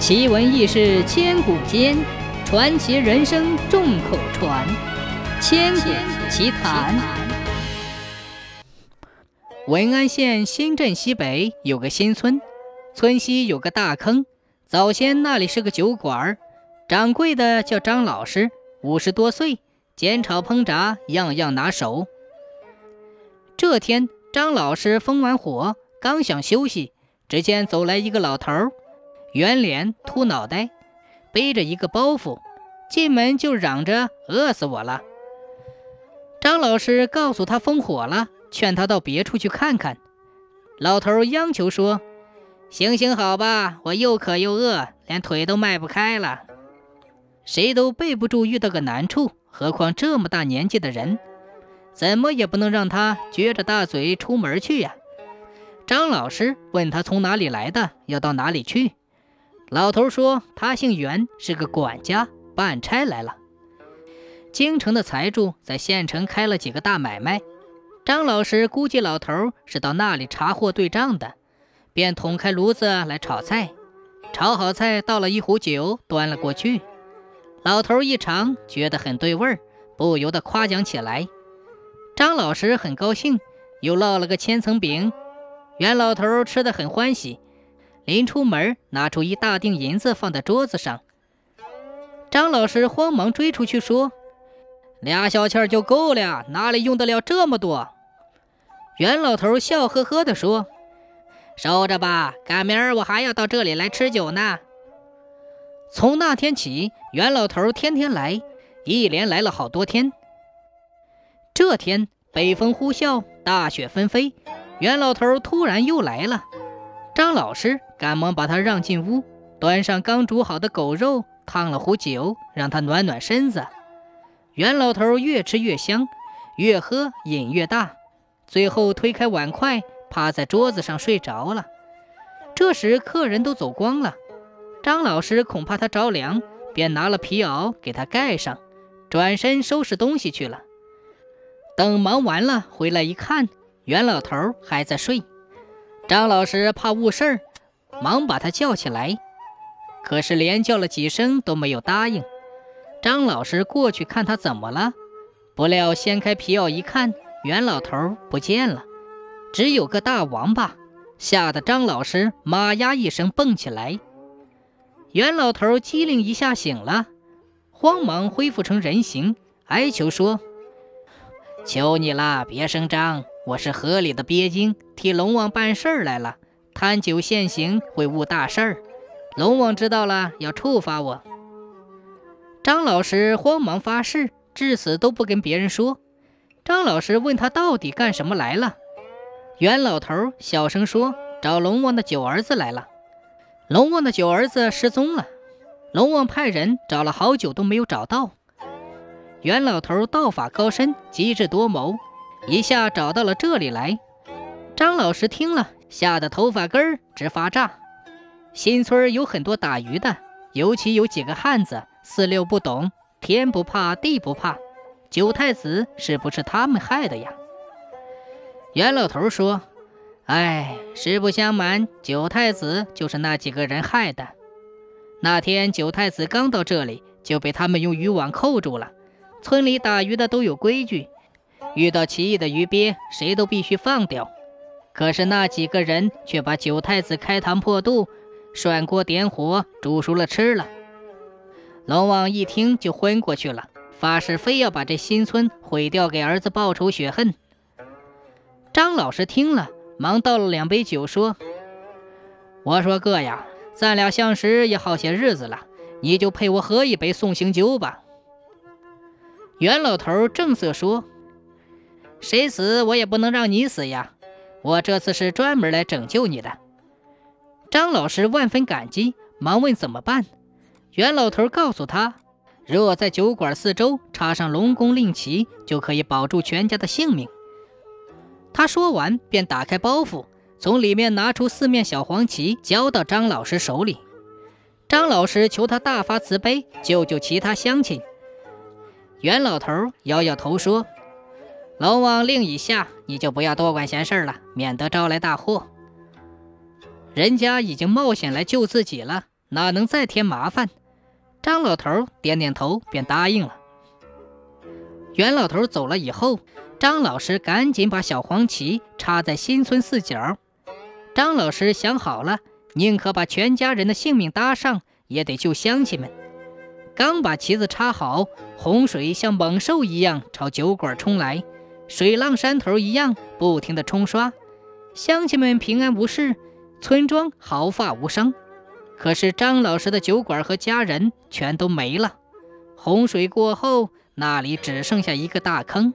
奇闻异事千古间，传奇人生众口传。千古奇谈。文安县新镇西北有个新村，村西有个大坑。早先那里是个酒馆，掌柜的叫张老师，五十多岁，煎炒烹炸样样拿手。这天，张老师封完火，刚想休息，只见走来一个老头儿。圆脸秃脑袋，背着一个包袱，进门就嚷着饿死我了。张老师告诉他封火了，劝他到别处去看看。老头央求说：“行行好吧，我又渴又饿，连腿都迈不开了。谁都备不住遇到个难处，何况这么大年纪的人，怎么也不能让他撅着大嘴出门去呀。”张老师问他从哪里来的，要到哪里去。老头说：“他姓袁，是个管家，办差来了。京城的财主在县城开了几个大买卖，张老师估计老头是到那里查货对账的，便捅开炉子来炒菜。炒好菜，倒了一壶酒，端了过去。老头一尝，觉得很对味儿，不由得夸奖起来。张老师很高兴，又烙了个千层饼，袁老头吃得很欢喜。”临出门，拿出一大锭银子放在桌子上。张老师慌忙追出去说：“俩小钱就够了，哪里用得了这么多？”袁老头笑呵呵地说：“收着吧，赶明儿我还要到这里来吃酒呢。”从那天起，袁老头天天来，一连来了好多天。这天北风呼啸，大雪纷飞，袁老头突然又来了。张老师赶忙把他让进屋，端上刚煮好的狗肉，烫了壶酒，让他暖暖身子。袁老头越吃越香，越喝瘾越大，最后推开碗筷，趴在桌子上睡着了。这时客人都走光了，张老师恐怕他着凉，便拿了皮袄给他盖上，转身收拾东西去了。等忙完了回来一看，袁老头还在睡。张老师怕误事儿，忙把他叫起来，可是连叫了几声都没有答应。张老师过去看他怎么了，不料掀开皮袄一看，袁老头不见了，只有个大王八，吓得张老师“妈呀”一声蹦起来。袁老头机灵一下醒了，慌忙恢复成人形，哀求说：“求你了，别声张。”我是河里的鳖精，替龙王办事儿来了。贪酒现行会误大事儿，龙王知道了要处罚我。张老师慌忙发誓，至死都不跟别人说。张老师问他到底干什么来了，袁老头小声说：“找龙王的九儿子来了。龙王的九儿子失踪了，龙王派人找了好久都没有找到。袁老头道法高深，机智多谋。”一下找到了这里来，张老师听了，吓得头发根儿直发炸。新村有很多打鱼的，尤其有几个汉子，四六不懂，天不怕地不怕。九太子是不是他们害的呀？袁老头说：“哎，实不相瞒，九太子就是那几个人害的。那天九太子刚到这里，就被他们用渔网扣住了。村里打鱼的都有规矩。”遇到奇异的鱼鳖，谁都必须放掉。可是那几个人却把九太子开膛破肚，涮锅点火煮熟了吃了。龙王一听就昏过去了，发誓非要把这新村毁掉，给儿子报仇雪恨。张老师听了，忙倒了两杯酒，说：“我说哥呀，咱俩相识也好些日子了，你就陪我喝一杯送行酒吧。”袁老头正色说。谁死我也不能让你死呀！我这次是专门来拯救你的。张老师万分感激，忙问怎么办。袁老头告诉他，若在酒馆四周插上龙宫令旗，就可以保住全家的性命。他说完，便打开包袱，从里面拿出四面小黄旗，交到张老师手里。张老师求他大发慈悲，救救其他乡亲。袁老头摇摇头说。龙王令已下，你就不要多管闲事了，免得招来大祸。人家已经冒险来救自己了，哪能再添麻烦？张老头点点头，便答应了。袁老头走了以后，张老师赶紧把小黄旗插在新村四角。张老师想好了，宁可把全家人的性命搭上，也得救乡亲们。刚把旗子插好，洪水像猛兽一样朝酒馆冲来，水浪山头一样不停地冲刷。乡亲们平安无事，村庄毫发无伤。可是张老师的酒馆和家人全都没了。洪水过后，那里只剩下一个大坑。